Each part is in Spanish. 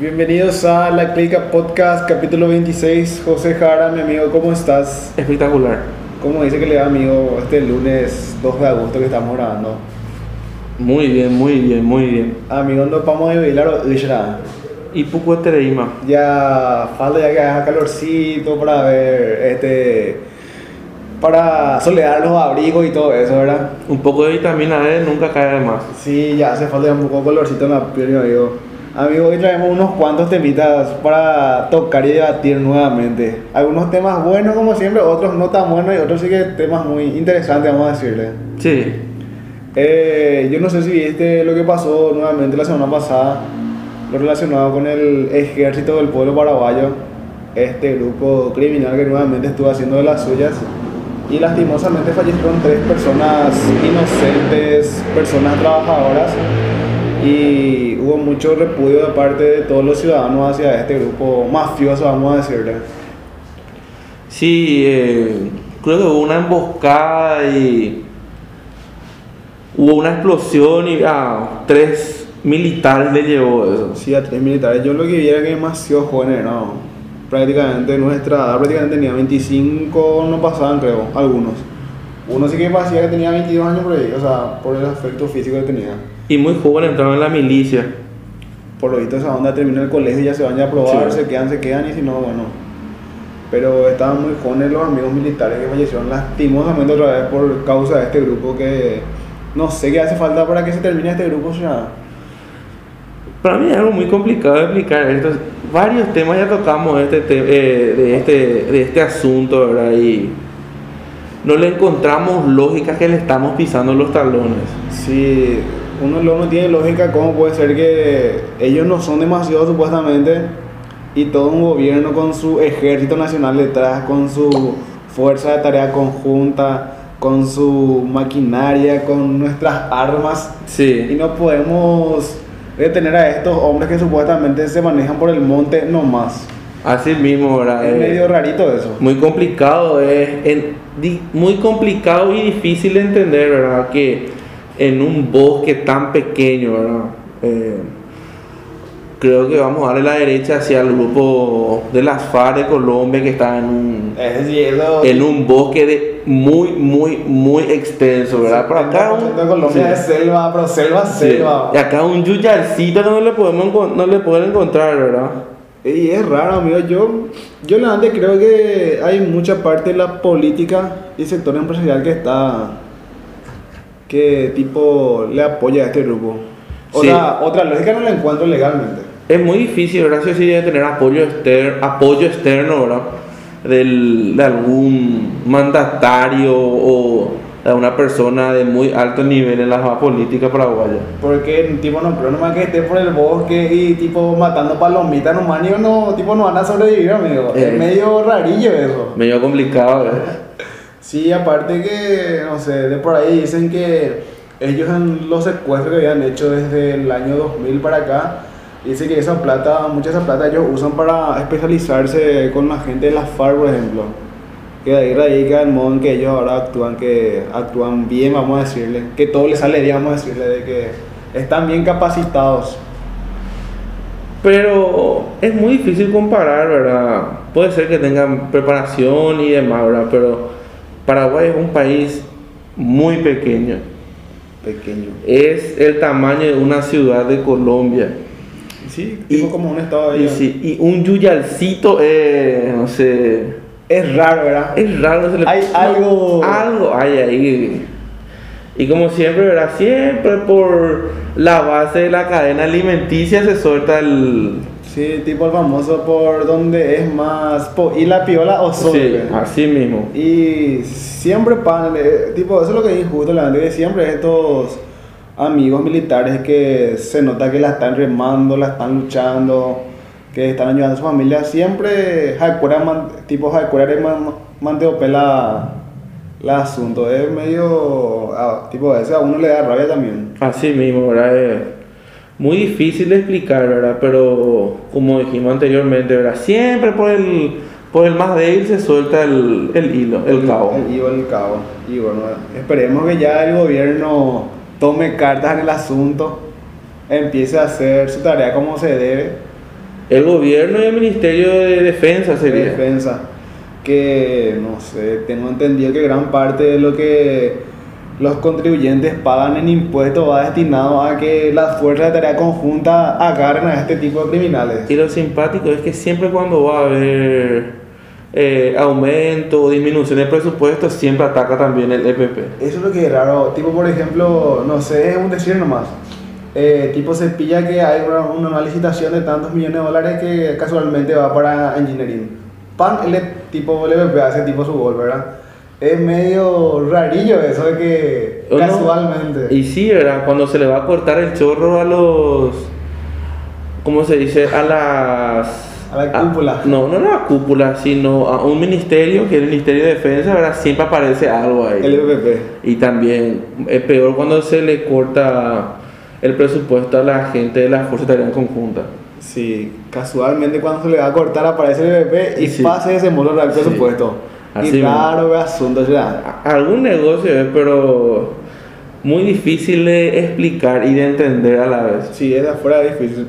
Bienvenidos a La Clica Podcast, capítulo 26. José Jara, mi amigo, ¿cómo estás? Espectacular. ¿Cómo dice que le va, amigo, este lunes 2 de agosto que estamos grabando? Muy bien, muy bien, muy bien. Amigo, no vamos a bailar Ishra. Y poco Tereima. Ya falta ya que haga calorcito para ver, este, para solear los abrigos y todo eso, ¿verdad? Un poco de vitamina D nunca cae de más. Sí, ya hace falta ya un poco de colorcito en la piel, mi amigo. Amigo, hoy traemos unos cuantos temitas para tocar y debatir nuevamente. Algunos temas buenos como siempre, otros no tan buenos y otros sí que temas muy interesantes, vamos a decirle. Sí. Eh, yo no sé si viste lo que pasó nuevamente la semana pasada, lo relacionado con el ejército del pueblo paraguayo, este grupo criminal que nuevamente estuvo haciendo de las suyas y lastimosamente fallecieron tres personas inocentes, personas trabajadoras y hubo mucho repudio de parte de todos los ciudadanos hacia este grupo mafioso, vamos a decirle. Sí, eh, creo que hubo una emboscada y hubo una explosión y a tres militares le llevó eso. Sí, a tres militares. Yo lo que vi era que demasiado jóvenes, no. Prácticamente nuestra edad, prácticamente tenía 25, no pasaban creo, algunos. Uno sí que parecía que tenía 22 años por ahí, o sea, por el aspecto físico que tenía. Y muy joven entraron en la milicia. Por lo visto esa onda termina el colegio y ya se van a probar, Sí. se quedan, se quedan y si no, bueno. Pero estaban muy jóvenes los amigos militares que fallecieron lastimosamente otra vez por causa de este grupo que no sé qué hace falta para que se termine este grupo, o sea, Para mí es algo muy complicado de explicar esto. Varios temas ya tocamos de este, te- eh, de este, de este asunto, ¿verdad? Y no le encontramos lógica que le estamos pisando los talones. si uno no tiene lógica, ¿cómo puede ser que ellos no son demasiado supuestamente y todo un gobierno con su ejército nacional detrás, con su fuerza de tarea conjunta, con su maquinaria, con nuestras armas y Sí, no podemos detener a estos hombres que supuestamente se manejan por el monte nomás? así mismo, ¿verdad? Es Eh, medio rarito eso. muy complicado, es muy complicado y difícil de entender, ¿verdad? Que en un bosque tan pequeño, ¿verdad? Eh, creo que vamos a darle la derecha hacia el grupo de las FARC de Colombia que está en un, en un bosque de muy, muy, muy extenso, ¿verdad? Por acá 70% de un, Colombia sí, es selva, pero selva, sí. selva. Y acá un yuyarcito no le podemos no le pueden encontrar, ¿verdad? Y es raro, amigo. Yo, yo la verdad creo que hay mucha parte de la política y sector empresarial que está. Que tipo le apoya a este grupo. O Sí. sea, otra lógica no la encuentro legalmente. Es muy difícil, ¿verdad? Sí, debe tener apoyo, exter- apoyo externo, ¿verdad? Del, de algún mandatario o de una persona de muy alto nivel en la política paraguaya. Porque tipo no creo nomás que esté por el bosque y tipo matando palomitas ni no, tipo no van a sobrevivir, amigo. Eh. Es medio rarillo eso. Medio complicado, ¿verdad? Sí, aparte que, no sé, de por ahí dicen que ellos en los secuestros que habían hecho desde el año 2000 para acá, dicen que esa plata, mucha esa plata ellos usan para especializarse con la gente de la FARC, por ejemplo. Que de ahí radica el modo en que ellos ahora actúan, que actúan bien, vamos a decirle, que todo les sale bien, vamos a decirle, de que están bien capacitados. Pero es muy difícil comparar, ¿verdad? Puede ser que tengan preparación y demás, ¿verdad? Pero Paraguay es un país muy pequeño. Pequeño. Es el tamaño de una ciudad de Colombia. Sí, tipo Y- como un estado de Y, sí, y un yuyalcito, eh, no sé, Es raro, ¿verdad? es raro. se le- Hay algo- Algo hay ahí. Y como siempre, ¿verdad? Siempre por la base de la cadena alimenticia se suelta el... Sí, tipo el famoso por donde es más po y la piola o sol. Sí, así mismo. Y siempre pan, eh, tipo, eso es lo que es injusto, la que siempre estos amigos militares que se nota que la están remando, la están luchando, que están ayudando a su familia, siempre man- tipo Hakura de man, la, la asunto, es medio, ah, tipo, a veces a uno le da rabia también. Así mismo, ¿verdad? Muy difícil de explicar, ¿verdad? Pero como dijimos anteriormente, ¿verdad? Siempre por el, por el más débil se suelta el, el hilo, el cabo. El hilo del cabo. Y bueno, esperemos que ya el gobierno tome cartas en el asunto, empiece a hacer su tarea como se debe El gobierno y el Ministerio de Defensa de sería. defensa. Que, no sé, tengo entendido que gran parte de lo que los contribuyentes pagan en impuestos va destinado a que las fuerzas de tarea conjunta agarren a este tipo de criminales. Y lo simpático es que siempre cuando va a haber eh, aumento o disminución de presupuesto, siempre ataca también el EPP. Eso es lo que es raro. Tipo, por ejemplo, no sé, es un decir nomás. Eh, tipo, se pilla que hay una, una licitación de tantos millones de dólares que casualmente va para engineering. Pan, el tipo, el EPP hace tipo su gol, ¿verdad? Es medio rarillo eso de que casualmente. Y sí, ¿verdad? Cuando se le va a cortar el chorro a los. ¿Cómo se dice? A las. A la cúpula. no, no a la cúpula, sino a un ministerio, que es el Ministerio de Defensa, ¿verdad? Siempre aparece algo ahí. El EPP. Y también es peor cuando se le corta el presupuesto a la gente de la Fuerza Tarea Conjunta. Sí, casualmente cuando se le va a cortar aparece el EPP y Sí. pasa ese modo al Sí. Así y raro asunto ya. Algún negocio es, pero muy difícil de explicar y de entender a la vez. Sí, es afuera difícil.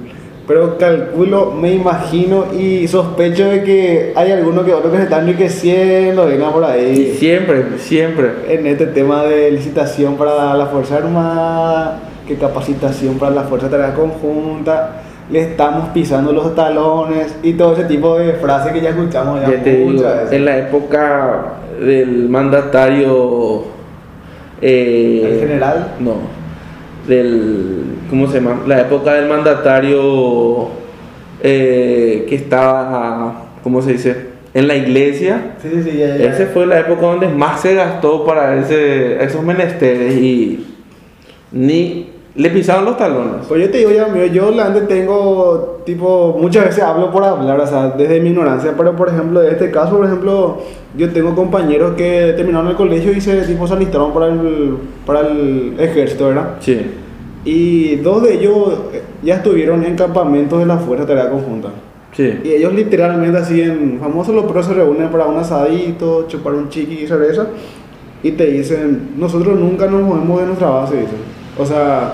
Pero calculo, me imagino y sospecho de que hay algunos que otros que se están enriqueciendo, venga por ahí. siempre, siempre. En este tema de licitación para la Fuerza Armada, que capacitación para la Fuerza de Tarea Conjunta, le estamos pisando los talones y todo ese tipo de frases que ya escuchamos ya, Ya te digo, muchas veces. en la época del mandatario. eh, ¿El general? No. Del. ¿Cómo se llama? La época del mandatario eh, que estaba. ¿Cómo se dice? En la iglesia. Sí, sí, sí, ya, ya. Esa fue la época donde más se gastó para ese, esos menesteres y ni le pisaron los talones. Pues yo te digo ya, yo la antes tengo, tipo, muchas veces hablo por hablar, o sea, desde mi ignorancia, pero por ejemplo, en este caso, por ejemplo, yo tengo compañeros que terminaron el colegio y se, tipo, se alistaron para el, para el ejército, ¿verdad? Sí. Y dos de ellos eh, ya estuvieron en campamentos de la Fuerza de Tarea Conjunta. Sí. Y ellos literalmente así en famosos los pros se reúnen para un asadito, chupar un chiqui y cerveza y te dicen, nosotros nunca nos movemos de nuestra base, dicen. O sea,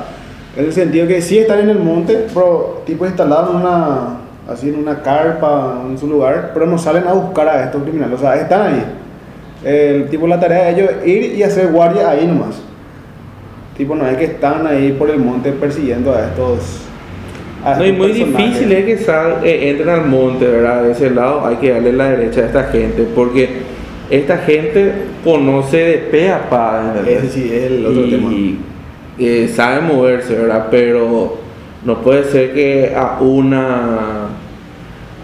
en el sentido que sí están en el monte, pero tipo instalados en una, así en una carpa, en su lugar, pero no salen a buscar a estos criminales, o sea, están ahí. El tipo, la tarea de ellos es ir y hacer guardia ahí nomás. Tipo, no es que están ahí por el monte persiguiendo a estos... a No, y estos muy personajes. difícil es que sal- eh, entren al monte, ¿verdad? De ese lado hay que darle la derecha a esta gente, porque esta gente conoce de pe a pa. Ese sí es el otro y, tema. Eh, sabe moverse, ¿verdad? Pero no puede ser que a una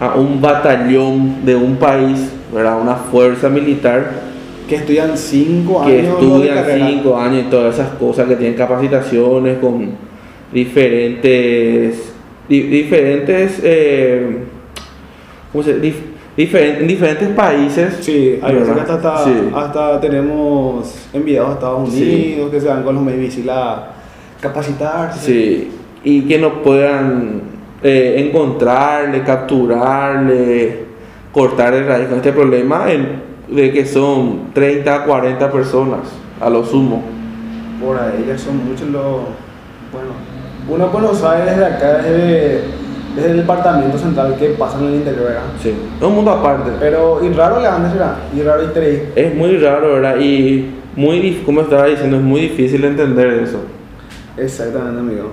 a un batallón de un país, ¿verdad? Una fuerza militar Que estudian cinco que años. estudian cinco años y todas esas cosas, que tienen capacitaciones con diferentes, di- diferentes, eh, ¿cómo se dif- en diferentes países. Sí, hay veces que hasta, hasta, Sí. hasta tenemos enviados a Estados Sí. Unidos que se van con los Seal a capacitarse. Sí, y que nos puedan eh, encontrarle, capturarle, cortar de raíz con este problema de que son 30 a 40 personas a lo sumo. Por ahí ya son muchos los. Bueno, uno bueno sabe desde acá, desde, desde el departamento central que pasa en el interior, ¿verdad? Sí, es un mundo aparte. Pero, y raro le han será, y raro y tres. Es muy raro, ¿verdad? Y muy, como estaba diciendo, es muy difícil entender eso. Exactamente, amigo.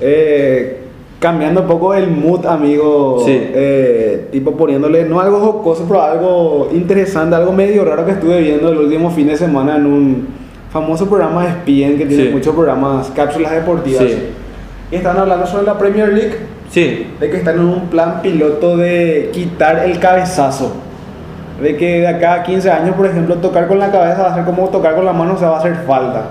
Eh, cambiando un poco el mood, amigo. Sí. eh, tipo poniéndole, no algo jocoso, pero algo interesante, algo medio raro que estuve viendo el último fin de semana en un famoso programa de ESPN que tiene Sí. muchos programas, cápsulas deportivas. Sí. Y están hablando sobre la Premier League, Sí, de que están en un plan piloto de quitar el cabezazo. De que de acá a 15 años, por ejemplo, tocar con la cabeza va a ser como tocar con la mano, o sea, va a hacer falta.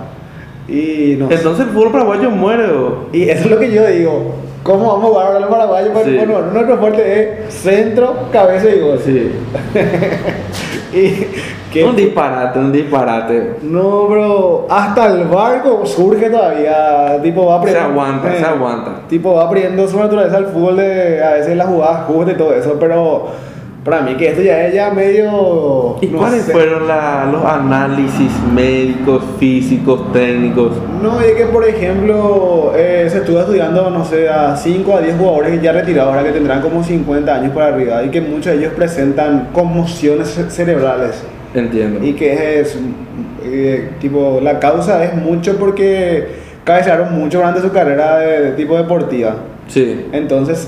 Y no sé. entonces el fútbol paraguayo muere. ¿o? Y eso es lo que yo digo. ¿Cómo vamos a jugar ahora el paraguayo? Pues, Sí. Bueno, nuestro fuerte es centro, cabeza y gol. Sí. y Un disparate, un disparate. no, bro, hasta el barco surge todavía. Tipo, va Se aprendiendo. aguanta, se aguanta. Tipo, va aprendiendo su naturaleza al fútbol de a veces las jugadas justas y todo eso, pero Para mí que esto ya es ya medio... ¿Y no cuáles sé. fueron la- los análisis médicos, físicos, técnicos? No, es que por ejemplo eh, se estuvo estudiando, no sé, a 5 a 10 jugadores ya retirados, ahora que tendrán como 50 años para arriba, y que muchos de ellos presentan conmociones ce- cerebrales. Entiendo. Y que es, eh, tipo, la causa es mucho porque cabecearon mucho durante su carrera de, de tipo deportiva. Sí. Entonces,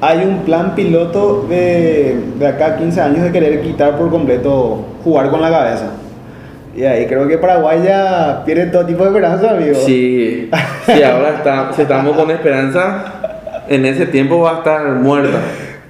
hay un plan piloto de, de acá a 15 años de querer quitar por completo jugar con la cabeza. Y ahí creo que Paraguay ya pierde todo tipo de esperanza, amigo. Sí, sí, ahora está, si estamos con esperanza, en ese tiempo va a estar muerta.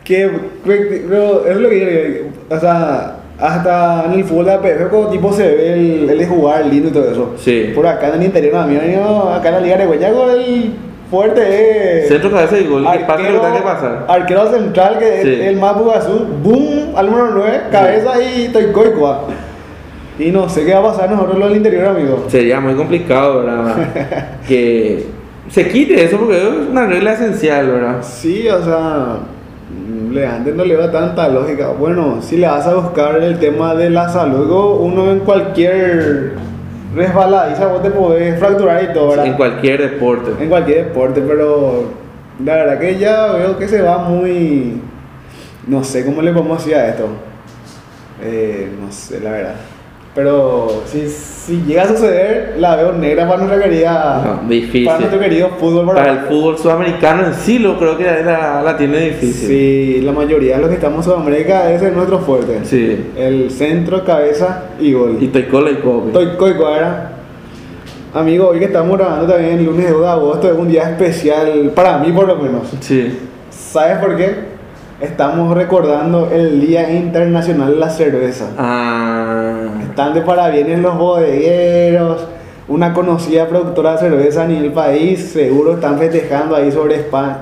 Que, pero es lo que yo digo, o sea, hasta en el fútbol de APF como tipo se ve el, el jugar lindo y todo eso. Sí. Por acá en el interior, no, no, acá en la Liga de Guayaco el fuerte es... Centro, cabeza y gol, ¿qué pasa lo que que pasar? arquero central que es Sí. el más azul, boom, al número 9, cabeza y toicoicua. Y no sé qué va a pasar nosotros los del interior, amigo. Sería muy complicado, ¿verdad? que se quite eso porque es una regla esencial, ¿verdad? Sí, o sea, le antes no le va tanta lógica. Bueno, si le vas a buscar el tema de la salud, uno en cualquier resbaladiza vos te podés fracturar y todo, ¿verdad? En cualquier deporte. En cualquier deporte, pero la verdad que ya veo que se va muy... No sé cómo le podemos decir a esto. Eh, no sé, la verdad. Pero si, si llega a suceder, la veo negra para nuestra querida... No, difícil. Para nuestro querido fútbol. Para el fútbol sudamericano en sí, lo creo que la, la tiene difícil. Sí, la mayoría de los que estamos en Sudamérica ese es nuestro fuerte. Sí. El centro, cabeza y gol. Y Toicola y Kobe. Estoy coicuara. Amigo, hoy que estamos grabando también el lunes de agosto es un día especial para mí por lo menos. Sí. ¿Sabes por qué? Estamos recordando el Día Internacional de la Cerveza. Ah. Están de parabienes los bodegueros, una conocida productora de cerveza a nivel país, seguro están festejando ahí sobre España.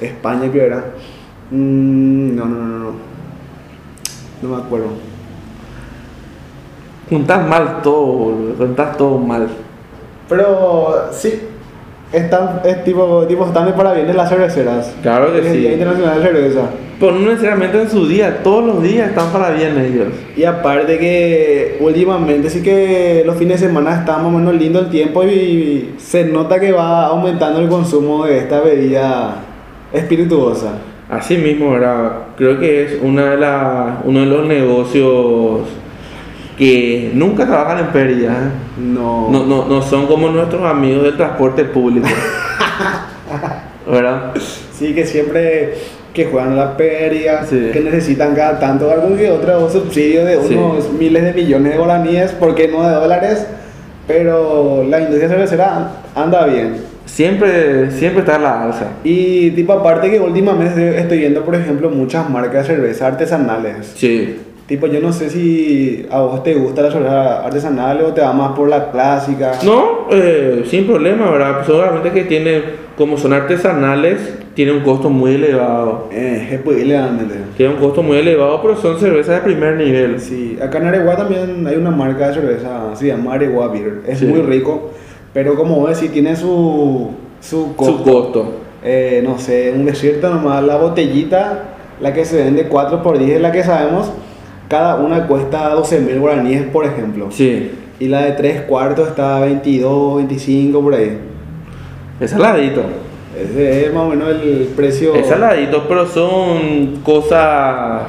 España, ¿qué era? Mm, no, no, no, no, no. Me acuerdo. Juntás mal todo, boludo. Juntás todo mal. Pero sí, están, es tipo, tipo están de parabienes las cerveceras. Claro que Es el sí. Día Internacional de Cerveza. Pero no necesariamente en su día, todos los días están para bien ellos. Y aparte que últimamente sí que los fines de semana está más o menos lindo el tiempo y se nota que va aumentando el consumo de esta bebida espirituosa. Así mismo, ¿verdad? Creo que es una de la, uno de los negocios que nunca trabajan en pérdida. No. No, no, no son como nuestros amigos del transporte público. ¿Verdad? Sí, que siempre que juegan a la pérdida, Sí. que necesitan cada tanto algún que otro subsidio de Sí. unos miles de millones de guaraníes, ¿por qué no de dólares? Pero la industria cervecera anda bien. Siempre, siempre está a la alza. Y tipo aparte que últimamente estoy viendo, por ejemplo, muchas marcas de cerveza artesanales. Sí. Tipo, yo no sé si a vos te gusta la cerveza artesanal o te va más por la clásica. No, eh, sin problema, ¿verdad? Solamente que tiene, como son artesanales, tiene un costo muy elevado. Eh, es pues, ilegalmente. Tiene un costo muy elevado, pero son cervezas de primer nivel. Sí, acá en Areguá también hay una marca de cerveza, se llama Areguá Beer. Es Sí. muy rico, pero como vos decís, tiene su, su costo. Su costo. Eh, no sé, un desierto nomás, la botellita, la que se vende 4 por 10 es la que sabemos, cada una cuesta 12 mil guaraníes, por ejemplo. Sí. Y la de 3 cuartos está 22, 25 por ahí. Es saladito. Ese es más o menos el precio. Es saladito, pero son cosas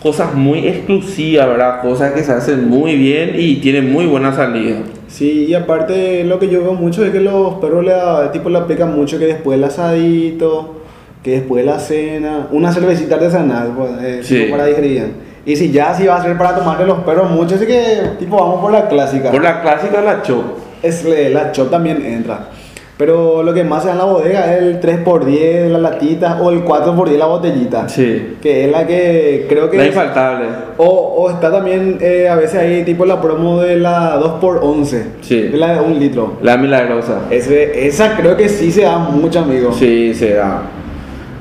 cosas muy exclusivas, ¿verdad? Cosas que se hacen muy bien y tienen muy buena salida. Sí, y aparte lo que yo veo mucho es que los perros le tipo le aplican mucho que después el asadito, que después la cena, una cervecita artesanal pues, eh, Sí. tipo para digerir. Y si ya si va a ser para tomarle los perros mucho, así que tipo vamos por la clásica. Por la clásica la chop. Es, la chop también entra. Pero lo que más se da en la bodega es el 3x10, la latita, o el 4x10, la botellita. Sí. Que es la que creo que... La es- infaltable. o, o está también eh, a veces ahí tipo la promo de la 2x11. Sí. De la de un litro. La milagrosa. Ese, esa creo que sí se da mucho, amigo. Sí, se da.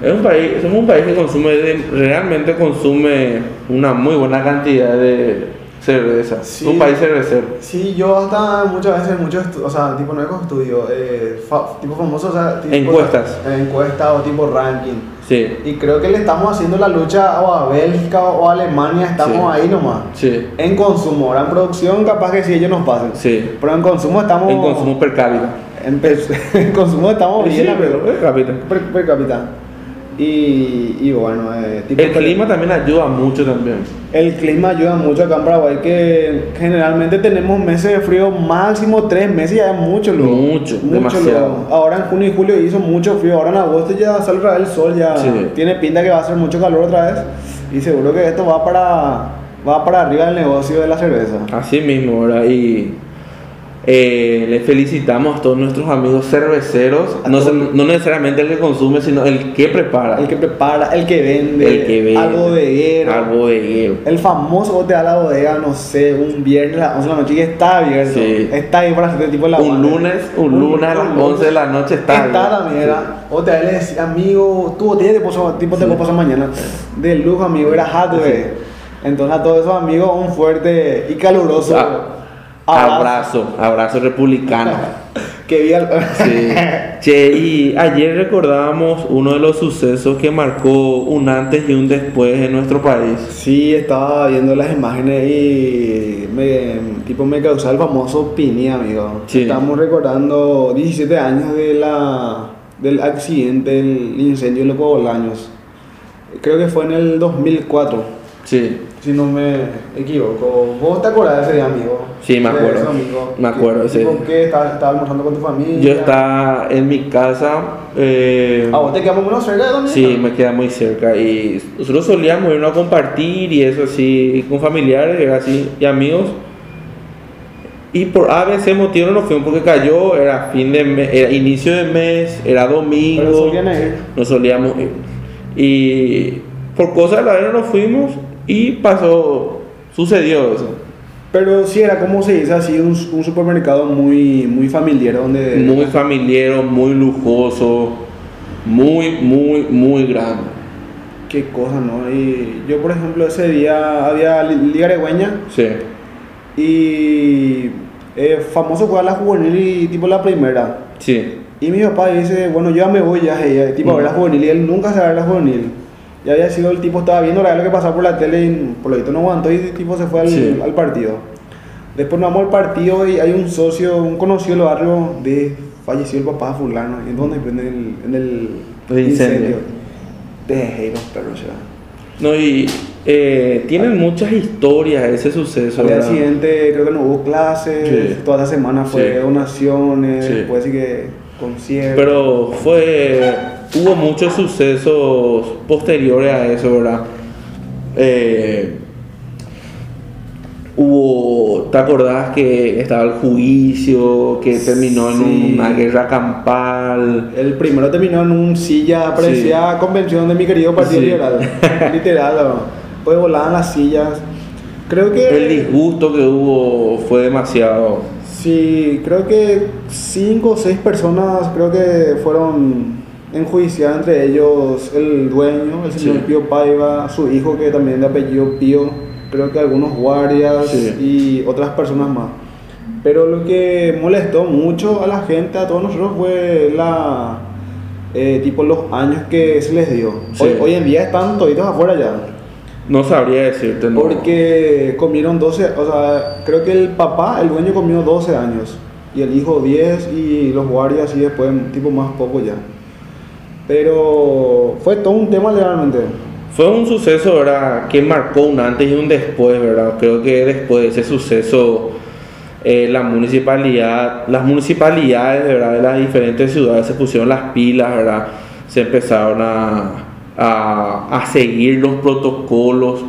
Es un país, somos un país que consume, realmente consume una muy buena cantidad de cerveza. Sí. Un país cervecero. Sí, yo hasta muchas veces, muchos o sea, tipo no es estudio, eh, fa- tipo famoso, o sea, tipo, Encuestas. eh, encuestas o tipo ranking. Sí, Y creo que le estamos haciendo la lucha o a Bélgica o a Alemania, estamos Sí. ahí nomás. sí, En consumo, ahora en producción capaz que sí ellos nos pasen. sí. Pero en consumo estamos... En consumo per cápita. En, en consumo estamos bien, Sí, amigo. per cápita. Per, per cápita. Y, y bueno, eh, tipo El clima también ayuda mucho también. el clima ayuda mucho acá en Paraguay, que generalmente tenemos meses de frío máximo tres meses, ya es mucho, luego. Mucho, demasiado. luego. Ahora en junio y julio hizo mucho frío, ahora en agosto ya sale otra vez el sol, ya Sí. tiene pinta que va a hacer mucho calor otra vez. Y seguro que esto va para, va para arriba del negocio de la cerveza. Así mismo, ¿verdad? Y eh, le felicitamos a todos nuestros amigos cerveceros, no, no necesariamente el que consume, sino el que prepara. El que prepara, el que vende, El que vende. al bodeguero. Al bodeguero. El famoso bote a la bodega, no sé, un viernes a las 11 de la noche y está abierto. Sí. Está ahí para hacer tipo la Un lunes, un lunes a las 11 de la noche está Está también, era. O te decía, amigo, tu botella te puso, tipo te puso mañana. De lujo, amigo, era hardware. Entonces a todos esos amigos, un fuerte y caluroso Ah, Abrazo, abrazo republicano. Que vi al- Sí. Che, y ayer recordábamos uno de los sucesos que marcó un antes y un después en nuestro país. Sí, estaba viendo las imágenes y me, tipo me causó el famoso Pini, amigo. Sí. Estamos recordando 17 años de la, del accidente, del incendio en los Bolaños. Creo que fue en el 2004, Sí, si no me equivoco. ¿Vos te acordás de ese día, amigo? Sí, me acuerdo. amigo. Me acuerdo, ¿Qué- sí. tipo, qué? ¿Estabas estabas almorzando con tu familia? yo estaba en mi casa. eh, ¿A vos te quedamos menos cerca de donde Sí, me queda muy cerca y nosotros solíamos irnos a compartir y eso así con familiares así, y amigos. Y por ABC motivo no nos fuimos porque cayó, era fin de mes, era inicio de mes, era domingo, Pero solían ir. no solíamos ir. Y por cosas de la vida no nos fuimos y pasó, sucedió eso. Pero sí, era como se dice así, un, un supermercado muy, muy familiar donde... Muy familiar, muy lujoso, muy, muy, muy grande. Qué cosa, ¿no? Y yo, por ejemplo, ese día había li- Liga Aregüeña Sí, y eh, famoso jugar la juvenil y tipo la primera. sí. Y mi papá dice, bueno, yo ya me voy ya, eh, tipo a ver la Mm. juvenil y él nunca se va a ver la juvenil. Ya había sido el tipo, estaba viendo la lo que pasaba por la tele y por lo visto no aguantó y el tipo se fue al, Sí. al partido. Después nos vamos al partido y hay un socio, un conocido del barrio de falleció el papá fulano. ¿En dónde? En el, en el, El incendio. Dejé los perros ya. No, y eh, tienen muchas historias ese suceso. Al día ¿verdad? siguiente creo que no hubo clases, Sí. toda esa semana fue Sí. donaciones, después sí que conciertos. Pero fue. Hubo muchos sucesos posteriores a eso, ¿verdad? Eh, hubo. ¿Te acordás que estaba el juicio que terminó en una guerra campal? El primero terminó en un silla, parecía convención de mi querido Partido Sí. Liberal. Literal, pues volaban las sillas. Creo que. El disgusto que hubo fue demasiado. Sí, creo que cinco o seis personas creo que fueron enjuiciadas, entre ellos el dueño, el señor Sí. Pío Paiva, su hijo que también de apellido Pío, creo que algunos guardias Sí. y otras personas más. Pero lo que molestó mucho a la gente, a todos nosotros, fue la eh, tipo los años que se les dio. Sí. Hoy, hoy en día están toditos afuera ya. No sabría decirte, no. Porque comieron 12, o sea, creo que el papá, el dueño comió 12 años y el hijo 10 y los guardias y después tipo más poco ya. Pero fue todo un tema legalmente. Fue un suceso, ¿verdad? Que marcó un antes y un después, ¿verdad? Creo que después de ese suceso, eh, la municipalidad, las municipalidades, ¿verdad? De las diferentes ciudades se pusieron las pilas, ¿verdad? Se empezaron a, a, a seguir los protocolos,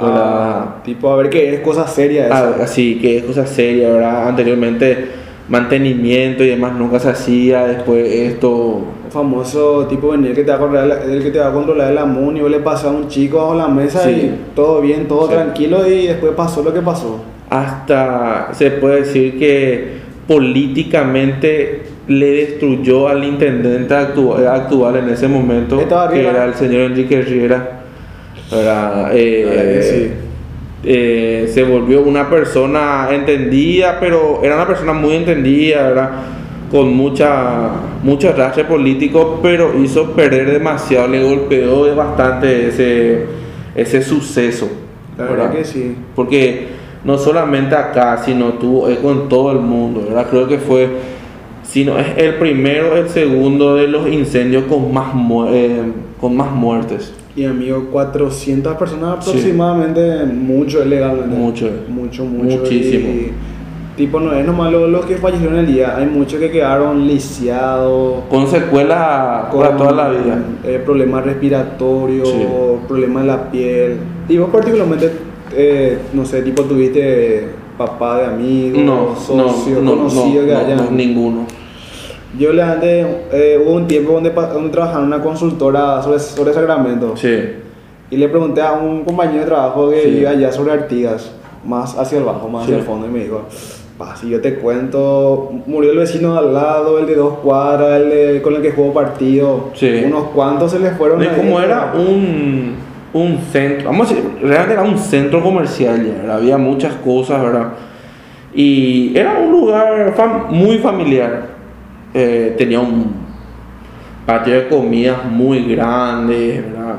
¿verdad? Ah, tipo, a ver qué es cosa seria esa. Ah, así que es cosa seria, ¿verdad? Anteriormente mantenimiento y demás nunca se hacía, después esto... El famoso tipo venir que te va a controlar, el que te va a controlar el y vos le pasas a un chico bajo la mesa Sí. y todo bien, todo Sí. tranquilo y después pasó lo que pasó. hasta se puede decir que políticamente le destruyó al intendente actu- actual en ese momento, que era el señor Enrique Riera. ¿verdad? Eh, eh, se volvió una persona entendida, pero era una persona muy entendida, ¿verdad? con mucha mucho arrastre político, pero hizo perder demasiado, le golpeó bastante ese, ese suceso. La verdad ¿verdad? que sí. Porque no solamente acá, sino tuvo eco en todo el mundo, ¿verdad? Creo que fue, si no es el primero, el segundo de los incendios con más, mu- eh, con más muertes. Y amigo, 400 personas Sí. aproximadamente, mucho legalmente. Mucho. Mucho, mucho. Muchísimo. Y, tipo, no es nomás lo- los que fallecieron el día, hay muchos que quedaron lisiados. Con secuelas para toda la vida. eh, problemas respiratorios, Sí. problemas en la piel. Y vos particularmente, eh, no sé, tipo tuviste papá de amigos, No, socio, no, no, que no, haya. no, ninguno. Yo le antes, eh, hubo un tiempo donde, donde trabajaba en una consultora sobre, sobre Sacramento. Sí, Y le pregunté a un compañero de trabajo que Sí. vive allá sobre Artigas, más hacia el bajo, más Sí. hacia el fondo, y me dijo, si yo te cuento, murió el vecino de al lado, el de dos cuadras, el de- con el que jugó partido, Sí. unos cuantos se les fueron. Y pero- era un, un centro, vamos a decir, realmente era un centro comercial ya, había muchas cosas, ¿verdad? Y era un lugar fam- muy familiar. Eh, tenía un patio de comidas muy grande, ¿verdad?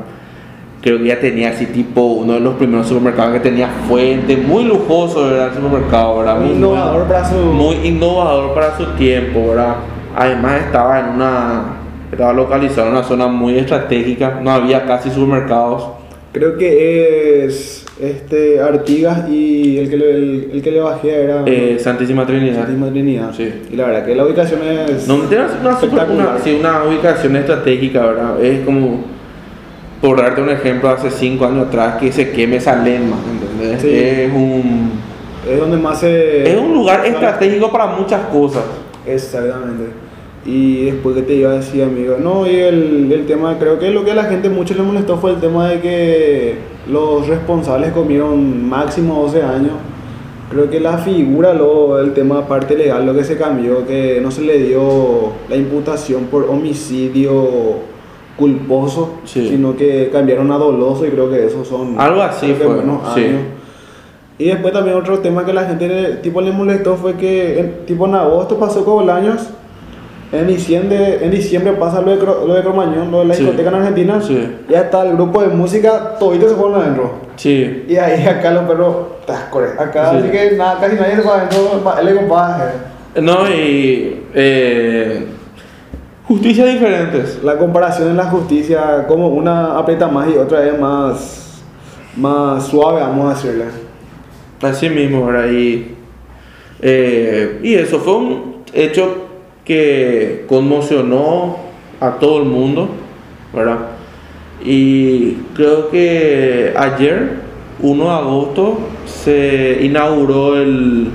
Creo que ya tenía así tipo uno de los primeros supermercados que tenía fuente, muy lujoso, ¿verdad? El supermercado, ¿verdad? Muy Muy- innovador para su... muy innovador para su tiempo, ¿verdad? Además estaba en una estaba localizado en una zona muy estratégica, no había casi supermercados. Creo que es este Artigas y el que le, el, el que le bajé era Eh, Santísima Trinidad. Santísima Trinidad. Sí. Y la verdad que la ubicación es... No, una, Espectacular. una, sí, una ubicación estratégica, ¿verdad? Es como, por darte un ejemplo, hace cinco años atrás que se queme Salema, ¿entendés? Sí. Es un, es donde más se... es un lugar estratégico para muchas cosas. Exactamente. Y después que te iba a decir, amigo, no, y el, el tema, creo que lo que a la gente mucho le molestó fue el tema de que los responsables comieron máximo 12 años. Creo que la figura, lo, el tema parte legal, lo que se cambió, que no se le dio la imputación por homicidio culposo, Sí. sino que cambiaron a doloso y creo que esos son... Algo así fue, buenos sí. años. Y después también otro tema que la gente tipo le molestó fue que tipo en agosto pasó Cobolaños, en diciembre, en diciembre pasa lo de, lo de Cromañón, lo de la Sí. discoteca en Argentina, Sí. y hasta el grupo de música, toditos se fueron adentro. Sí. Y ahí acá los perros, acá Sí. así que nada, casi nadie se fue adentro, le compadre. No, y eh, justicias diferentes. La comparación en la justicia, como una aprieta más y otra es más, más suave, vamos a decirle. Así mismo, ¿verdad? Y, eh, y eso fue un hecho que conmocionó a todo el mundo, ¿verdad? Y creo que ayer, 1 de agosto, se inauguró el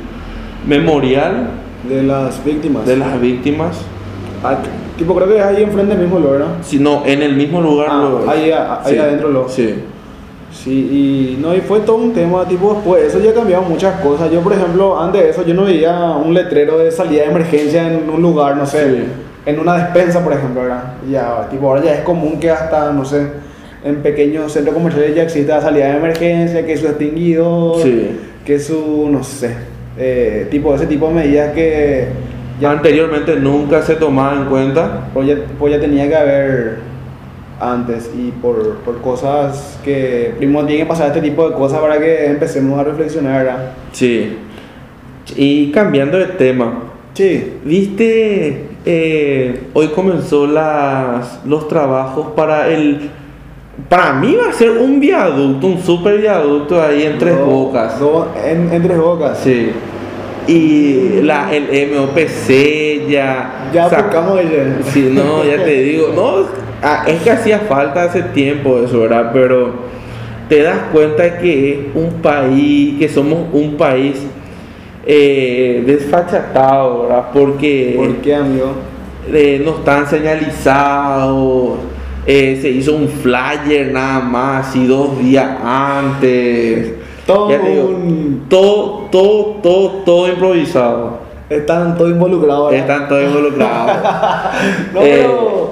memorial De las víctimas. de las víctimas, Ah, tipo, creo que es ahí enfrente mismo, ¿verdad? sino en el mismo lugar. Ah, lo- ahí, ahí sí, adentro lo. Sí, Sí, y no, y fue todo un tema, tipo, después eso ya ha cambiado muchas cosas. Yo, por ejemplo, antes de eso, yo no veía un letrero de salida de emergencia en un lugar, no sé, Sí. en una despensa, por ejemplo, ¿verdad? Ya, tipo, ahora ya es común que hasta, no sé, en pequeños centros comerciales ya existe la salida de emergencia, que su extinguidor, Sí. que su, no sé, eh, tipo, ese tipo de medidas que ya, Anteriormente nunca se tomaba en cuenta. pues ya, pues ya tenía que haber antes y por, por cosas que primero tiene que pasar este tipo de cosas para que empecemos a reflexionar ¿verdad? Sí. Y cambiando de tema, sí ¿viste? eh, hoy comenzó las, los trabajos para el... Para mí va a ser un viaducto, un super viaducto ahí en Tres Bocas. do- en, en tres bocas Sí. Y la, el MOPC ya... ya sac- buscamos ella Sí, no, ya te digo, no, ah, es que hacía falta hace tiempo eso, ¿verdad? Pero te das cuenta que es un país, que somos un país eh, desfachatado, ¿verdad? Porque ¿por qué amigo? eh, no están señalizados, eh, se hizo un flyer nada más, y dos días antes. Todo digo, un- todo, todo, todo, todo improvisado. están todos involucrados ¿verdad? Están todos involucrados. no Eh, pero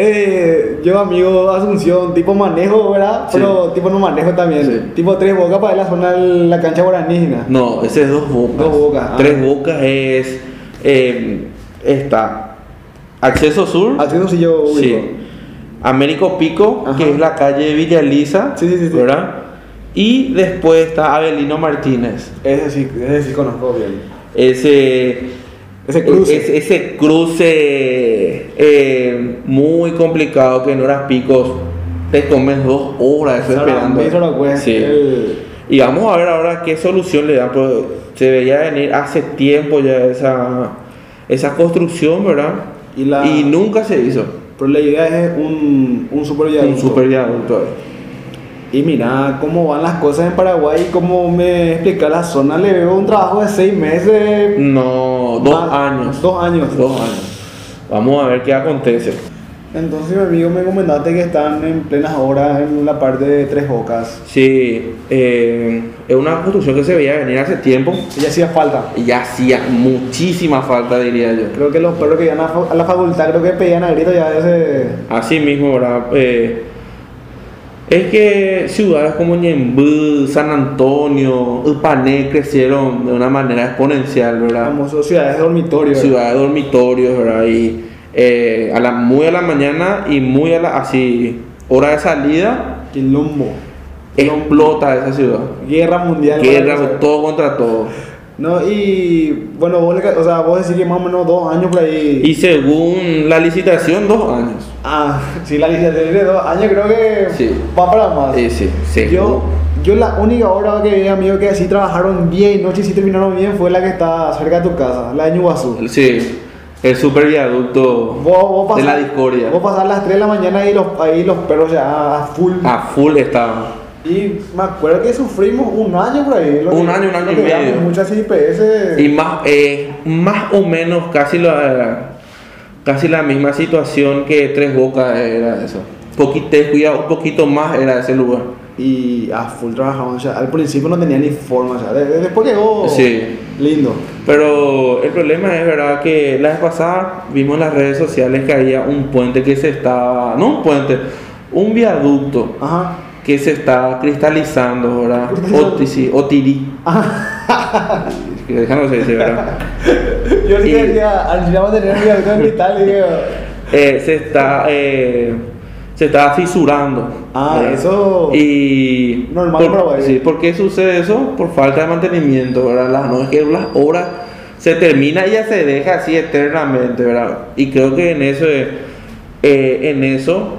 eh, yo amigo Asunción tipo manejo verdad Sí. pero tipo no manejo también Sí. tipo tres bocas para la zona de la cancha guaranígena No, ese es dos bocas. Dos bocas, ah. Tres bocas es. eh, está Acceso Sur, Haciendo si yo ubico. sí. Américo Pico, Ajá. que es la calle Villa Elisa, Sí, sí, sí, sí. ¿verdad? Y después está Avelino Martínez. Ese sí, ese sí conozco bien. Ese, Ese cruce. Ese, ese cruce eh, muy complicado que en horas picos te comes dos horas esperando. Sí. el- Y vamos a ver ahora qué solución le dan. Pues, se veía venir hace tiempo ya esa, esa construcción, ¿verdad? Y la- nunca se hizo. Pero la idea es un, un super viaducto. Un super viaducto. Y mira cómo van las cosas en Paraguay, como me explica la zona, le veo un trabajo de seis meses. No, dos más- años. Dos años. Dos años. Vamos a ver qué acontece. Entonces mi amigo me comentaste que están en plenas horas en la parte de Tres Bocas. Sí, eh, es una construcción que se veía venir hace tiempo. Y hacía falta. Y ya hacía muchísima falta, diría yo. Creo que los perros que iban a, la facultad creo que pedían a grito ya ese... Así mismo, ¿verdad? Eh, es que ciudades como Ñembú, San Antonio, Upané crecieron de una manera exponencial, ¿verdad? Famoso ciudades de dormitorio. Ciudades de dormitorios, ¿verdad? Y eh, a la, muy a la mañana y muy a la, así, hora de salida, Quilombo. explota esa ciudad. Guerra mundial. Guerra, todo contra todo. No, y bueno, vos, o sea, vos decís que más o menos dos años por ahí. Y según la licitación, dos años. Ah, sí, la licitación de dos años creo que Sí. va para más. Sí, sí, sí. Yo, yo la única obra que vi, amigo, que así trabajaron día y noche y sí terminaron bien fue la que está cerca de tu casa, la de Ñuguazú. Sí, el super viaducto Vos, vos de la discordia. Vos pasás a las 3 de la mañana y los, ahí los perros ya a full. A full estaba. Y me acuerdo que sufrimos un año por ahí. lo Un que- año, un año y medio. Muchas IPS. Y más, eh, más o menos casi la, casi la misma situación que Tres Bocas era eso. Poquito, cuidado, un poquito más era ese lugar. Y a full trabajaban. O sea, al principio no tenía ni forma. O sea, de- de- después llegó Sí. lindo. Pero el problema es verdad que la vez pasada vimos en las redes sociales que había un puente que se estaba, no un puente, un viaducto Ajá. Que se está cristalizando, ¿verdad? Cristalizando. O, sí, o tirí. Que Déjanos decir, ¿verdad? Yo sí que decía, al final vamos a tener un viaducto en cristal digo, Eh, se está eh, se está fisurando. Ah, ¿verdad? eso- Y Normal por, sí, ¿por qué sucede eso? Por falta de mantenimiento, ¿verdad? Las, no es que las obras se termina y ya se deja así eternamente, ¿verdad? Y creo que en eso eh, en eso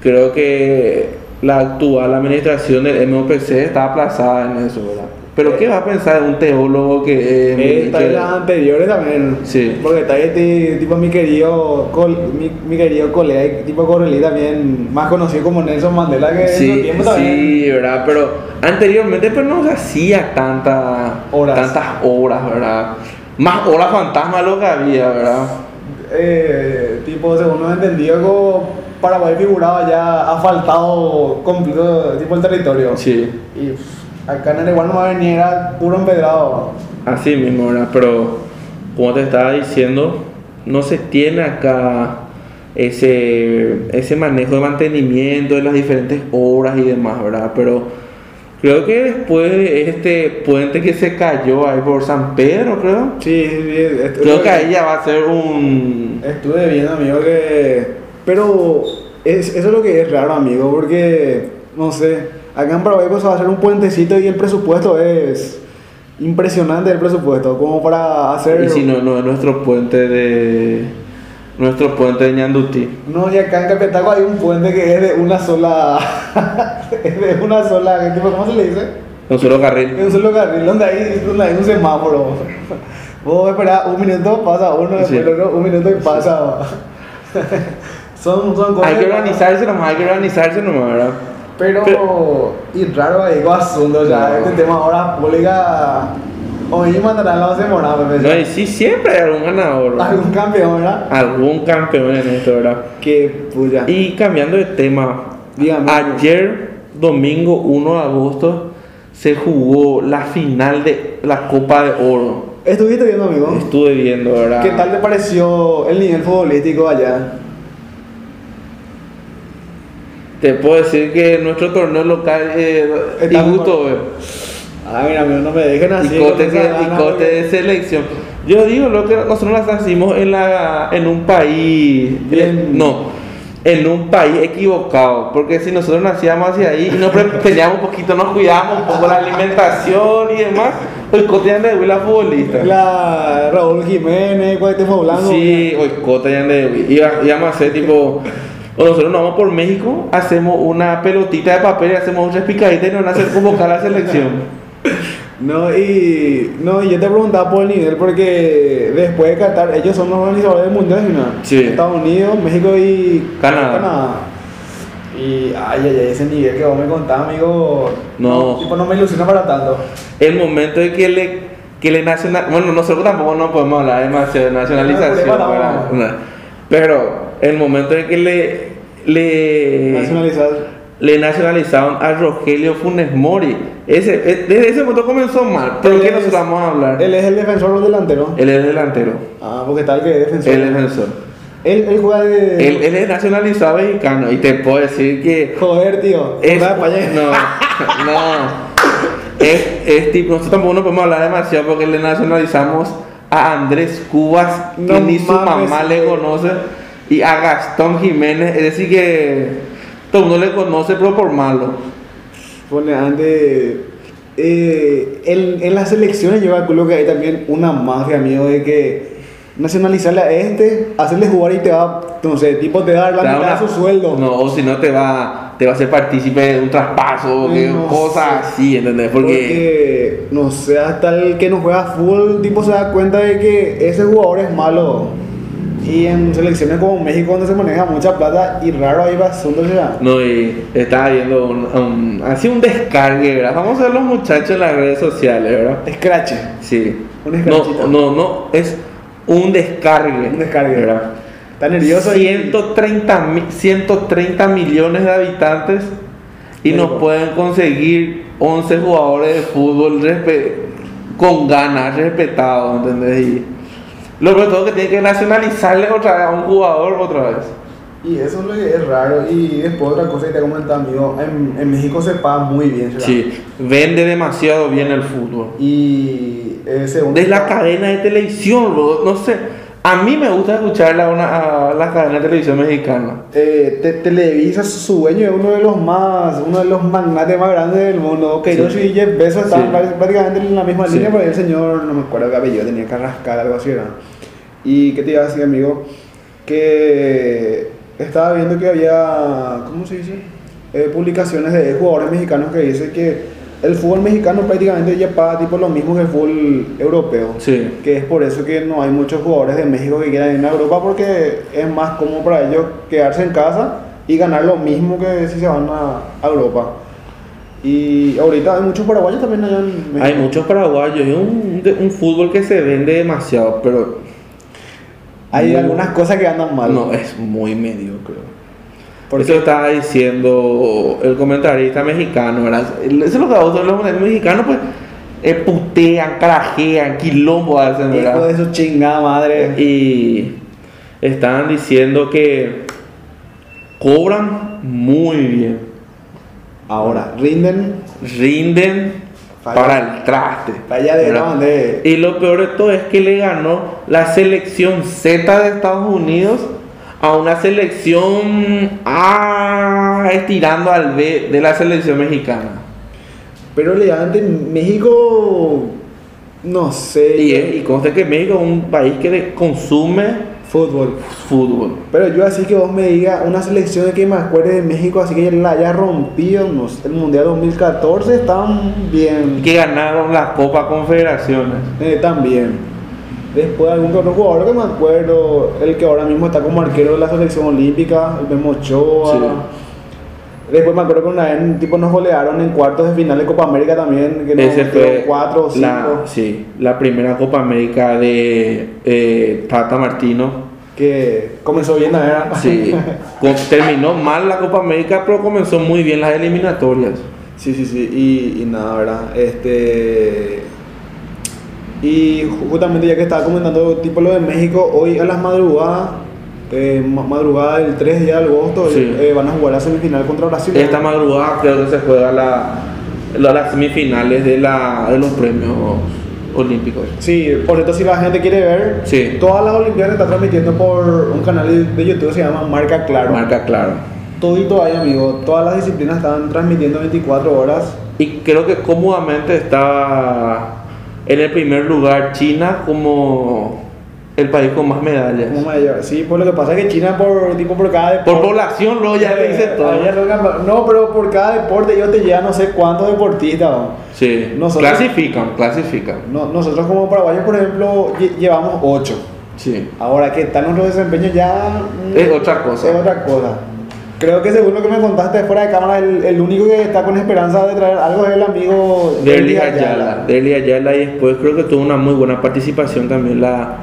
creo que la actual administración del MOPC está aplazada en eso, ¿verdad? Pero ¿qué va a pensar un teólogo que, eh, Está en las anteriores también. Sí. Porque está este tipo mi querido, col- mi, mi querido colega, tipo Correlí también, más conocido como Nelson Mandela, que en su Sí, tiempo también. sí, ¿verdad? Pero anteriormente pues no se hacía tanta, Horas. tantas horas, ¿verdad? Más horas fantasma lo que había, ¿verdad? Eh, tipo, según nos entendido, como Paraguay figuraba ya asfaltado completo, tipo el territorio. Sí, Y pff, acá en el igual no venía, era puro empedrado. así mismo, ¿verdad? Pero como te estaba diciendo, no se tiene acá ese, ese manejo de mantenimiento de las diferentes obras y demás, ¿verdad? Pero creo que después de este puente que se cayó ahí por San Pedro, creo. Sí, sí, sí, Creo que ahí ya va a ser un... Estuve viendo, amigo, que. Pero es, eso es lo que es raro, amigo, porque. No sé. Acá en Paraguay pues, va a ser un puentecito y el presupuesto es. Impresionante el presupuesto, como para hacer. Y si no, no es nuestro puente de. Nuestro puente de Ñandutí. No, y acá en Capetaco hay un puente que es de una sola. es de una sola. ¿Cómo se le dice? Un solo carril. un solo carril donde hay, donde hay un semáforo. Vos esperás un minuto, pasa uno, después Sí. otro, un minuto y pasa. son, son cosas. Hay que organizarse nomás, hay que organizarse nomás, ¿verdad? Pero, y raro ahí con asunto, sea, No. este tema ahora pública. Hoy mandarán la semana, Pepe. No, y sí, siempre hay algún ganador, ¿verdad? Algún campeón, ¿verdad? Algún campeón en esto, ¿verdad? Que puya. Y cambiando de tema, Dígame. ayer, domingo 1 de agosto, se jugó la final de la Copa de Oro. Estuviste viendo, amigo. Estuve viendo, ¿verdad? ¿Qué tal te pareció el nivel futbolístico allá? Te puedo decir que nuestro torneo local eh, y gusto, Ah, mira, amigo, no me dejen así. y cote, que- cote de selección. Yo digo lo que nosotros las nacimos en la en un país Bien. no en un país equivocado porque si nosotros nacíamos hacia ahí y nos teníamos un poquito nos cuidábamos un poco la alimentación y demás el cotidiano de la futbolista La Raúl Jiménez, cuál fue hablando. sí hoy cota ya de iba- íbamos a hacer tipo o nosotros nos vamos por México hacemos una pelotita de papel y hacemos un picadita y nos van a hacer convocar a la selección No, y, no, y yo te preguntaba por el nivel porque después de Qatar, ellos son los organizadores del mundial, ¿sí, no? Sí. Estados Unidos, México y Canadá. Y, ay, ay, ese nivel que vos me contás, amigo. No. tipo, no me ilusiona para tanto. el momento de que le que le nacional bueno nosotros tampoco no podemos hablar demasiado de nacionalización No, problema ¿verdad? no. No. pero el momento en que le le Nacionalizar. le nacionalizaron a Rogelio Funes Mori ese eh, desde ese momento comenzó mal pero Él que es- nosotros vamos a hablar Él es el defensor o el delantero. él es delantero Ah, porque tal que es defensor. él es defensor Él, él juega de. él, él es nacionalizado mexicano y te puedo decir que Joder, tío. Es, no, no. Es, es tipo, nosotros tampoco no podemos hablar demasiado porque le nacionalizamos a Andrés Cubas, que No ni su mames, mamá le güey. conoce, y a Gastón Jiménez, es decir que todo el mundo le conoce, pero por malo. Pone antes. Eh, en, en las elecciones yo calculo que hay también una mafia, amigo, de que nacionalizarle a este, hacerle jugar y te va, sé, tipo te va a dar la mitad de su sueldo. No, o si no te va, te va a hacer partícipe de un traspaso, que No cosas sé. así, ¿entendés? Porque, Porque, no sé, hasta el que no juega fútbol, tipo se da cuenta de que ese jugador es malo. Y en selecciones como México, donde se maneja mucha plata, y raro ahí va asunto, o sea, no, y estaba viendo un, un- así un descargue, ¿verdad? Vamos a ver los muchachos en las redes sociales, ¿verdad? escrache. Sí. Un no, no, no, es un descargue. Un descargue. ¿verdad? Está nervioso y- 130, mi- 130 millones de habitantes y nos pueden conseguir 11 jugadores de fútbol con ganas, respetados, ¿entendés? Y lo todo que tiene que nacionalizarle otra vez a un jugador otra vez. Y eso es lo que es raro. Y después otra cosa que te comentaba, amigo, en, en México se paga muy bien. ¿verdad? Sí, vende demasiado bien el fútbol. Y eh, según De la cadena de televisión, bro, no sé. A mí me gusta escuchar a, una, la cadena de televisión mexicana. eh, te- Televisa, su dueño es uno de los más, uno de los magnates más grandes del mundo. Que Sí. y Jeff Bezos Sí. prácticamente en la misma Sí. línea, pero el señor, no me acuerdo qué apellido, tenía que rascar algo así, ¿verdad? Y qué te iba a decir, amigo, que estaba viendo que había, ¿cómo se dice? Eh, publicaciones de jugadores mexicanos que dice que el fútbol mexicano prácticamente ya paga tipo lo mismo que el fútbol europeo. Sí. Que es por eso que no hay muchos jugadores de México que quieran ir a Europa porque es más cómodo para ellos quedarse en casa y ganar lo mismo que si se van a, a Europa. Y ahorita hay muchos paraguayos también allá en México. Hay muchos paraguayos, es un, fútbol que se vende demasiado, pero Hay muy- algunas cosas que andan mal. no, es muy mediocre. Porque Eso estaba diciendo el comentarista mexicano, ¿verdad? Eso es lo que a los mexicanos, pues, eh, putean, carajean, quilombo hacen, hijo ¿verdad? de su chingada madre. Y estaban diciendo que cobran muy bien, Ahora, rinden rinden Falla. para el traste. Falla de grande. Y lo peor de todo es que le ganó la selección Z de Estados Unidos a una selección A estirando al B de la selección mexicana. Pero elegante México, no sé. Y, es- y conste que México es un país que consume Fútbol. fútbol. Pero yo así que vos me digas una selección que me acuerde de México, así que la haya rompido, no sé, el Mundial 2014 estaban bien. Que ganaron la Copa Confederaciones. Eh, también. Después algún otro jugador que me acuerdo, el que ahora mismo está como arquero de la selección olímpica, el Memo Ochoa. Sí. Después me acuerdo que una vez tipo nos golearon en cuartos de final de Copa América también, que nos fue 4 o 5. la, sí, la primera Copa América de eh, Tata Martino. Que comenzó bien, ¿verdad? Sí, con- terminó mal la Copa América, pero comenzó muy bien las eliminatorias. Sí, sí, sí, y, y nada, ¿verdad? Este. Y ju- justamente ya que estaba comentando tipo lo de México, hoy a las madrugadas, eh, ma- madrugada del 3 de agosto, Sí. eh, van a jugar la semifinal contra Brasil. Esta madrugada creo que se juega la, la- las semifinales de, la, de los premios olímpico. Sí, por cierto, si la gente quiere ver, Sí. todas las Olimpiadas se están transmitiendo por un canal de YouTube que se llama Marca Claro. Marca claro. Todito ahí, amigo. Todas las disciplinas están transmitiendo 24 horas. Y creo que cómodamente está en el primer lugar China como el país con más medallas. Como mayor. Sí, pues lo que pasa es que China, por, tipo, por cada deporte. Por población, luego ya te dice todo. Lo No, pero por cada deporte ellos te llevan no sé cuántos deportistas. ¿no? Sí, Nosotros- clasifican, clasifican. No- nosotros como paraguayos, por ejemplo, lle- llevamos 8. Sí. Ahora que está nuestro desempeño ya... mm, Es otra cosa. Es otra cosa. Creo que según lo que me contaste fuera de cámara, el, el único que está con esperanza de traer algo es el amigo Derli Ayala. Derli Ayala y después creo que tuvo una muy buena participación también la,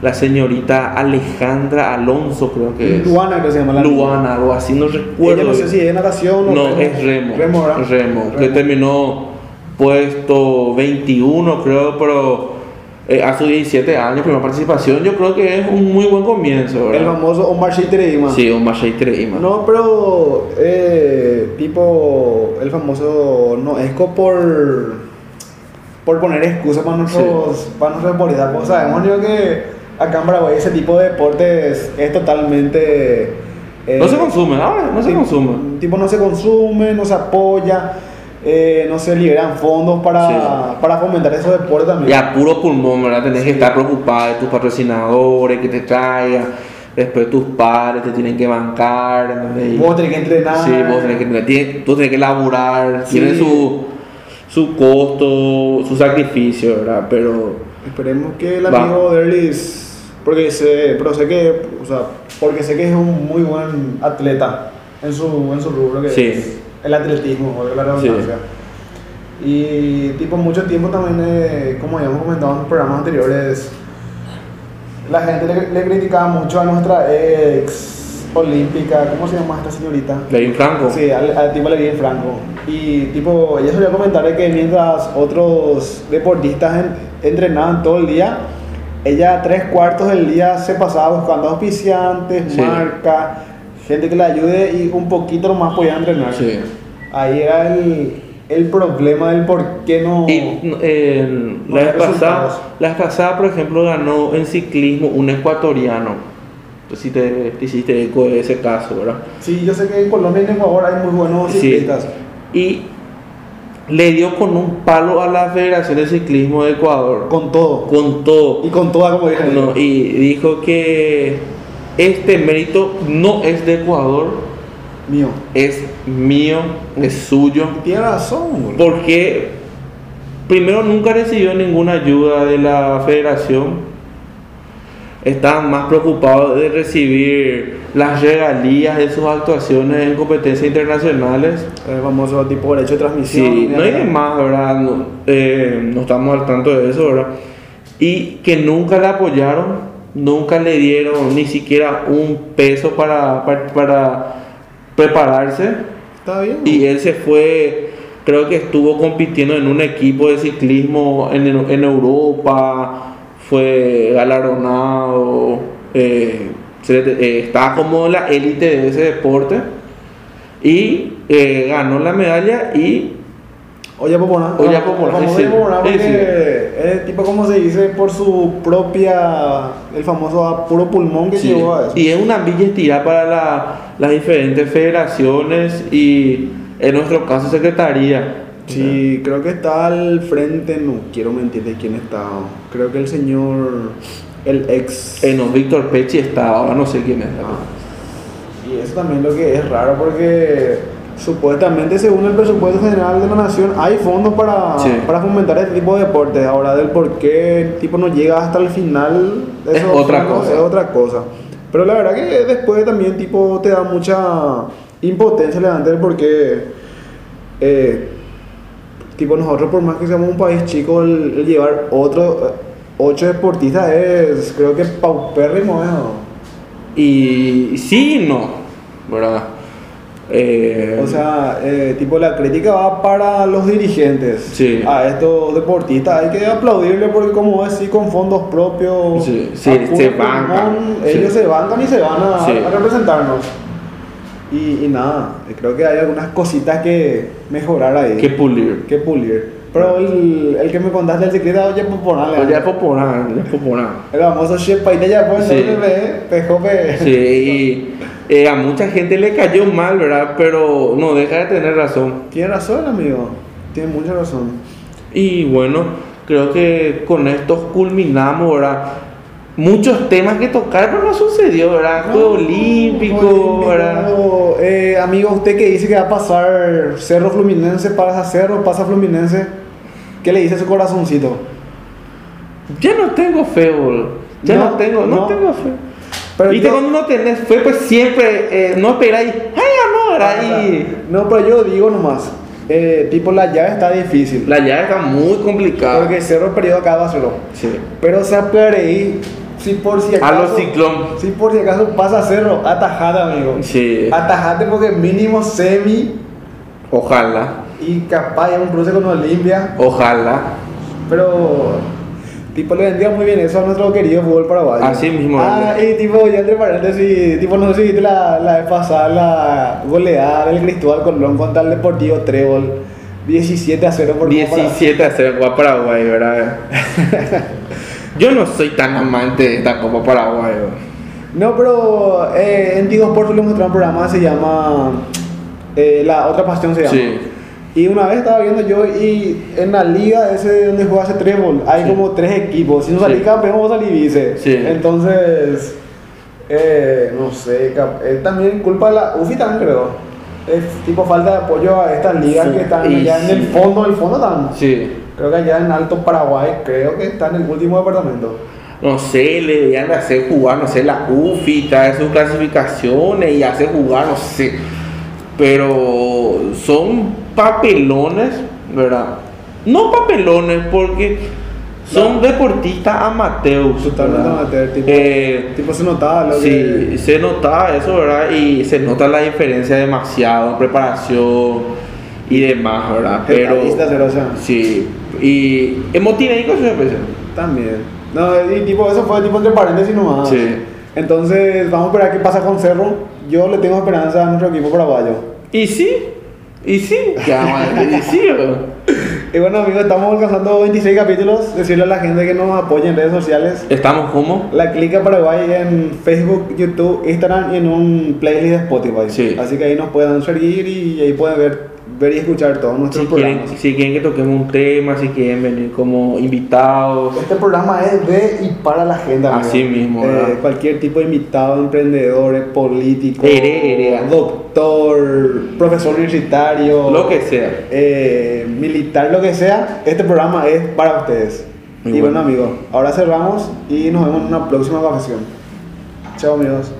la señorita Alejandra Alonso, creo que es. Luana, creo que se llama la Luana, algo así, no recuerdo. Ella no sé si es natación o No, es remo. Remo, ¿verdad? Remo, que Remo. terminó puesto 21, creo, pero eh, a sus 17 años, primera participación, yo creo que es un muy buen comienzo, El ¿verdad? famoso Omar Sheitereima. Sí, un Mashaitire Ima. No, pero eh, tipo el famoso Noesco por por poner excusas para nuestros para nuestros deportistas. Pues sabemos yo que acá en Paraguay ese tipo de deportes es totalmente eh, No se consume, no se consume. Tipo no se consume, no se apoya, eh, no se liberan fondos para, Sí. para fomentar esos deportes también. Y a puro pulmón, ¿verdad? Tenés que estar preocupado de tus patrocinadores, que te traigan. Después tus padres te tienen que bancar. ¿entendés? Vos tenés que entrenar. Sí, vos tenés que, tiene- tú tenés que laburar. Sí. Tiene su, su costo, su sacrificio, ¿verdad? Pero Esperemos que el amigo Derlis, porque sé, pero sé que, o sea, porque sé que es un muy buen atleta en su, en su rubro que Sí. es el atletismo, o la redundancia. Y tipo mucho tiempo también, eh, como ya hemos comentado en programas anteriores, la gente le, le criticaba mucho a nuestra ex olímpica, ¿cómo se llama esta señorita? Levín Franco. Sí, al, al tipo Levín Franco. Y tipo, ella solía comentar que mientras otros deportistas en- entrenaban todo el día, ella tres cuartos del día se pasaba buscando auspiciantes, Sí. marca, gente que le ayude y un poquito más podía entrenar. Sí. Ahí era el, el problema del por qué no... Y eh, la, vez pasada, resultados. la vez pasada, por ejemplo, ganó en ciclismo un ecuatoriano. No sé Si te, te hiciste eco de ese caso, ¿verdad? Sí, yo sé que en Colombia y en Ecuador hay muy buenos Sí. ciclistas. Y le dio con un palo a la Federación de Ciclismo de Ecuador. Con todo. Con todo. Y con toda, como dije. No, y dijo que este mérito no es de Ecuador, Mío. es mío, es suyo. Tiene razón. Porque primero nunca recibió ninguna ayuda de la federación. Estaban más preocupados de recibir las regalías de sus actuaciones en competencias internacionales. El famoso tipo derecho de transmisión. Sí, no hay mierda. de más, ¿verdad? No, eh, no estamos al tanto de eso, ¿verdad? Y que nunca le apoyaron, nunca le dieron ni siquiera un peso para, para, para prepararse. Está bien. Y él se fue, creo que estuvo compitiendo en un equipo de ciclismo en, en Europa, fue galardonado, eh, eh, estaba como en la élite de ese deporte y eh, ganó la medalla y Olla Popona. Olla Popona, Olla Popona porque es tipo como se dice por su propia, el famoso a puro pulmón que Sí, llevó a eso. Y es una villa estirada para la- las diferentes federaciones y en nuestro caso secretaría. Sí, creo que está al frente, no quiero mentir de quién está. Creo que el señor, el ex. Eh, no, Víctor Pechi está, ahora no sé quién es. Ah. Y eso también lo que es raro porque supuestamente según el presupuesto general de la nación hay fondos para, Sí. para fomentar este tipo de deportes. Ahora del por qué tipo no llega hasta el final Es otra fondos cosa. es otra cosa. Pero la verdad que después también tipo te da mucha impotencia levante el por qué eh, tipo nosotros por más que seamos un país chico el, el llevar otro eh, ocho deportistas es creo que paupérrimo ¿no? Y sí no, ¿verdad? Eh, O sea, eh, tipo la crítica va para los dirigentes. Sí. A estos deportistas hay que aplaudirle porque como es así con fondos propios, Sí, sí, se bancan, ellos sí. se bancan y se van a, Sí. a representarnos. Y, y nada, creo que hay algunas cositas que mejorar ahí. que pulir. que pulir. Pero el, el que me contaste el secreto, oye, pues ponerle. Pues ya es popular. El famoso chef paite ya pues, Sí. ve, pejope. Sí, y eh, a mucha gente le cayó mal, ¿verdad? Pero no deja de tener razón. Tiene razón, amigo. Tiene mucha razón. Y bueno, creo que con esto culminamos, ¿verdad? Muchos temas que tocar, pero no sucedió, ¿verdad? Juego olímpico, ¿verdad? Eh, amigo, usted que dice que va a pasar Cerro Fluminense, pasa Cerro, pasa Fluminense. ¿Qué le dice a su corazoncito? Ya no tengo fe, boludo. Ya no, No, tengo, no, no. tengo fe. Pero Viste, yo- cuando no tenés fe, pues siempre eh, no esperáis, ¡ay, ya! ¿verdad? Y No, pero yo digo nomás. eh, tipo, la llave está difícil. la llave está muy complicada. Porque Cerro perdió acá va a Cerro. Sí. Pero se ahí, si por si A acaso. los ciclón. Si por si acaso pasa Cerro, atajate, amigo. Sí. Atajate porque mínimo semi Ojalá, y capaz hay un cruce con Olimpia. ojalá. Pero, tipo, le vendría muy bien eso a nuestro querido fútbol paraguayo. Así mismo, Ah, y tipo, ya entre paréntesis, tipo, no sé si viste la, la vez pasada la goleada del Cristóbal Colón contra el Deportivo Trébol. 17 a 0 por 17 a 0 Copa Paraguay, ¿verdad? Yo no soy tan amante de esta Copa Paraguay. ¿verdad? No, pero eh, en Tigo Sport le mostró un programa se llama eh, La Otra Pasión se llama. Sí. Y una vez estaba viendo yo y en la liga ese donde juega ese trébol hay Sí. como tres equipos. Si no salí Sí. campeón vos salí vice. Sí. Entonces, eh, no sé, es también culpa de la UFI también creo. Es tipo falta de apoyo a estas ligas que están allá en el fondo, el fondo están. Sí. Creo que allá en Alto Paraguay, creo que está en el último departamento. No sé, le deberían de hacer jugar, no sé, la UFI, traer sus clasificaciones y hacer jugar, no sé. Pero son papelones, ¿verdad? No papelones, porque son deportistas amateurs. Totalmente amateur, tipo, Eh, tipo se notaba lo Sí, que... se notaba eso, ¿verdad? Y se nota la diferencia demasiado en preparación y demás, ¿verdad? Pero sí, y emotivo se También. No, y tipo, eso fue tipo entre paréntesis nomás. Sí. Entonces, vamos a esperar qué pasa con Cerro. Yo le tengo esperanza a nuestro equipo paraguayo. Y sí, y sí, ¿qué vamos a decir? Y sí. Y bueno, amigos, estamos alcanzando 26 capítulos. Decirle a la gente que nos apoye en redes sociales. Estamos como La Clica Paraguay en Facebook, YouTube, Instagram y en un playlist de Spotify. Sí. Así que ahí nos pueden seguir y ahí pueden ver, ver y escuchar todos nuestros si quieren, programas. si quieren que toquemos un tema, si quieren venir como invitados. Este programa es de y para la amigo. Así mismo, Eh, cualquier tipo de invitado, emprendedor, político, Ere, ere. doctor, profesor universitario, Lo que sea. eh, militar, lo que sea, este programa es para ustedes. Muy y bueno, bueno. amigos, ahora cerramos y nos vemos en una próxima ocasión. Chao, amigos.